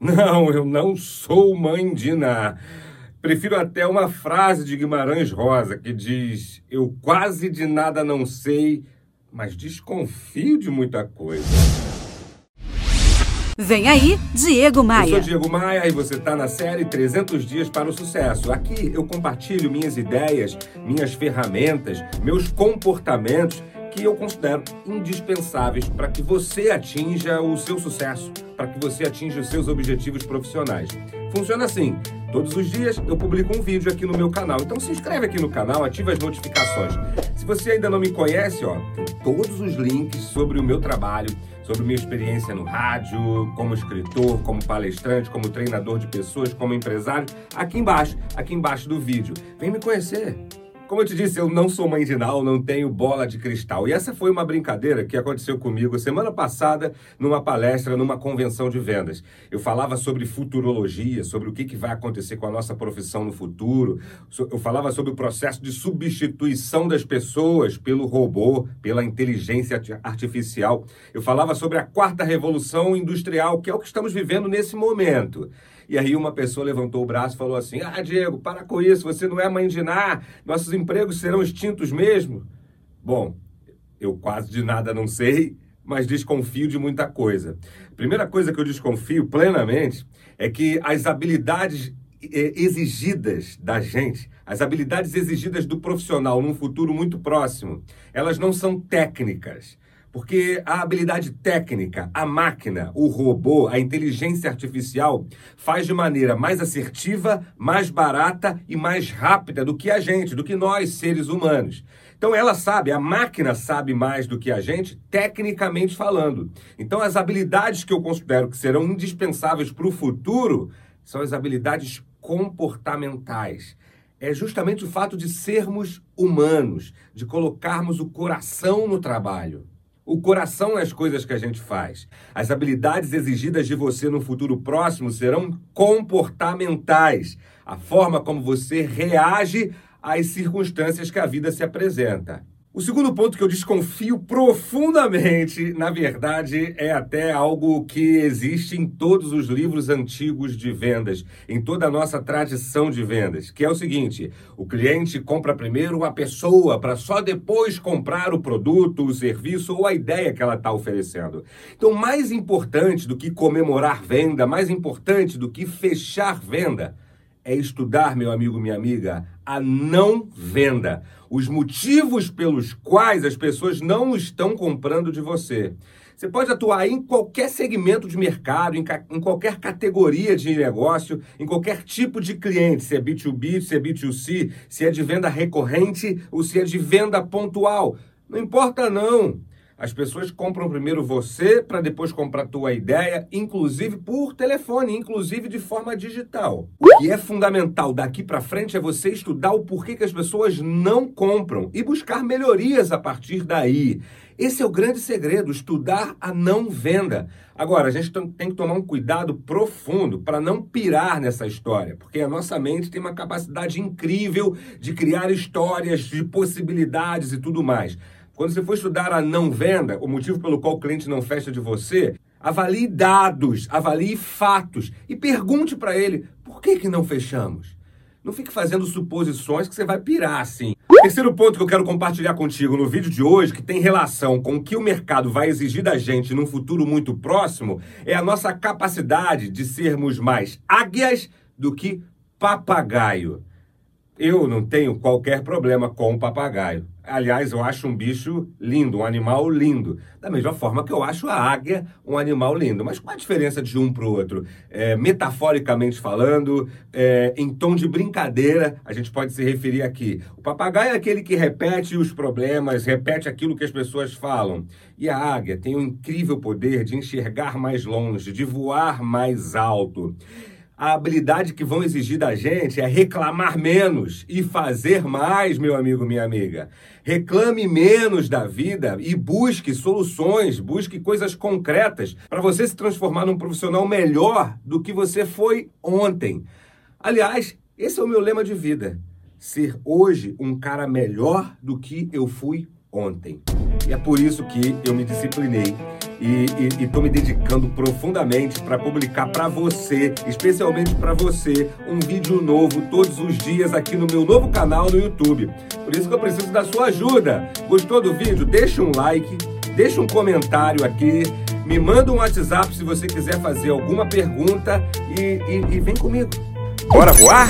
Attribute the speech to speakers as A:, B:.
A: Não, eu não sou mãe de Ná. Prefiro até uma frase de Guimarães Rosa que diz: Eu quase de nada não sei, mas desconfio de muita coisa.
B: Vem aí, Diego Maia.
A: Eu sou Diego Maia e você está na série 300 Dias para o Sucesso. Aqui eu compartilho minhas ideias, minhas ferramentas, meus comportamentos que eu considero indispensáveis para que você atinja o seu sucesso, para que você atinja os seus objetivos profissionais. Funciona assim: todos os dias eu publico um vídeo aqui no meu canal. Então se inscreve aqui no canal, ativa as notificações. Se você ainda não me conhece, ó, tem todos os links sobre o meu trabalho, sobre minha experiência no rádio, como escritor, como palestrante, como treinador de pessoas, como empresário, aqui embaixo, aqui embaixo do vídeo. Vem me conhecer. Como eu te disse, eu não sou Nau, não tenho bola de cristal. E essa foi uma brincadeira que aconteceu comigo semana passada numa palestra, numa convenção de vendas. Eu falava sobre futurologia, sobre o que, que vai acontecer com a nossa profissão no futuro. Eu falava sobre o processo de substituição das pessoas pelo robô, pela inteligência artificial. Eu falava sobre a quarta revolução industrial, que é o que estamos vivendo nesse momento. E aí uma pessoa levantou o braço e falou assim: Ah, Diego, para com isso, você não é mãe de Ná, nossos empregos serão extintos mesmo. Bom, eu quase de nada não sei, mas desconfio de muita coisa. Primeira coisa que eu desconfio plenamente é que as habilidades eh, exigidas da gente, as habilidades exigidas do profissional num futuro muito próximo, elas não são técnicas. Porque a habilidade técnica, a máquina, o robô, a inteligência artificial faz de maneira mais assertiva, mais barata e mais rápida do que a gente, do que nós, seres humanos. Então ela sabe, a máquina sabe mais do que a gente, tecnicamente falando. Então as habilidades que eu considero que serão indispensáveis para o futuro são as habilidades comportamentais é justamente o fato de sermos humanos, de colocarmos o coração no trabalho o coração nas coisas que a gente faz. As habilidades exigidas de você no futuro próximo serão comportamentais. A forma como você reage às circunstâncias que a vida se apresenta. O segundo ponto que eu desconfio profundamente, na verdade, é até algo que existe em todos os livros antigos de vendas, em toda a nossa tradição de vendas, que é o seguinte: o cliente compra primeiro a pessoa para só depois comprar o produto, o serviço ou a ideia que ela está oferecendo. Então, mais importante do que comemorar venda, mais importante do que fechar venda, é estudar, meu amigo, minha amiga, a não venda. Os motivos pelos quais as pessoas não estão comprando de você. Você pode atuar em qualquer segmento de mercado, em, em, qualquer categoria de negócio, em qualquer tipo de cliente, se é B2B, se é B2C, se é de venda recorrente ou se é de venda pontual. Não importa não. As pessoas compram primeiro você para depois comprar tua ideia, inclusive por telefone, inclusive de forma digital. O que é fundamental daqui para frente é você estudar o porquê que as pessoas não compram e buscar melhorias a partir daí. Esse é o grande segredo, estudar a não venda. Agora, a gente tem que tomar um cuidado profundo para não pirar nessa história, porque a nossa mente tem uma capacidade incrível de criar histórias, de possibilidades e tudo mais. Quando você for estudar a não venda, o motivo pelo qual o cliente não fecha de você, avalie dados, avalie fatos e pergunte para ele por que, que não fechamos. Não fique fazendo suposições que você vai pirar assim. Terceiro ponto que eu quero compartilhar contigo no vídeo de hoje, que tem relação com o que o mercado vai exigir da gente num futuro muito próximo, é a nossa capacidade de sermos mais águias do que papagaio. Eu não tenho qualquer problema com o papagaio. Aliás, eu acho um bicho lindo, um animal lindo. Da mesma forma que eu acho a águia um animal lindo. Mas qual a diferença de um para o outro? É, metaforicamente falando, é, em tom de brincadeira, a gente pode se referir aqui. O papagaio é aquele que repete os problemas, repete aquilo que as pessoas falam. E a águia tem o incrível poder de enxergar mais longe, de voar mais alto a habilidade que vão exigir da gente é reclamar menos e fazer mais, meu amigo, minha amiga. Reclame menos da vida e busque soluções, busque coisas concretas para você se transformar num profissional melhor do que você foi ontem. Aliás, esse é o meu lema de vida: ser hoje um cara melhor do que eu fui ontem. E é por isso que eu me disciplinei e estou me dedicando profundamente para publicar para você, especialmente para você, um vídeo novo todos os dias aqui no meu novo canal no YouTube. Por isso que eu preciso da sua ajuda. Gostou do vídeo? Deixa um like, deixa um comentário aqui, me manda um WhatsApp se você quiser fazer alguma pergunta e, e, e vem comigo. Bora voar?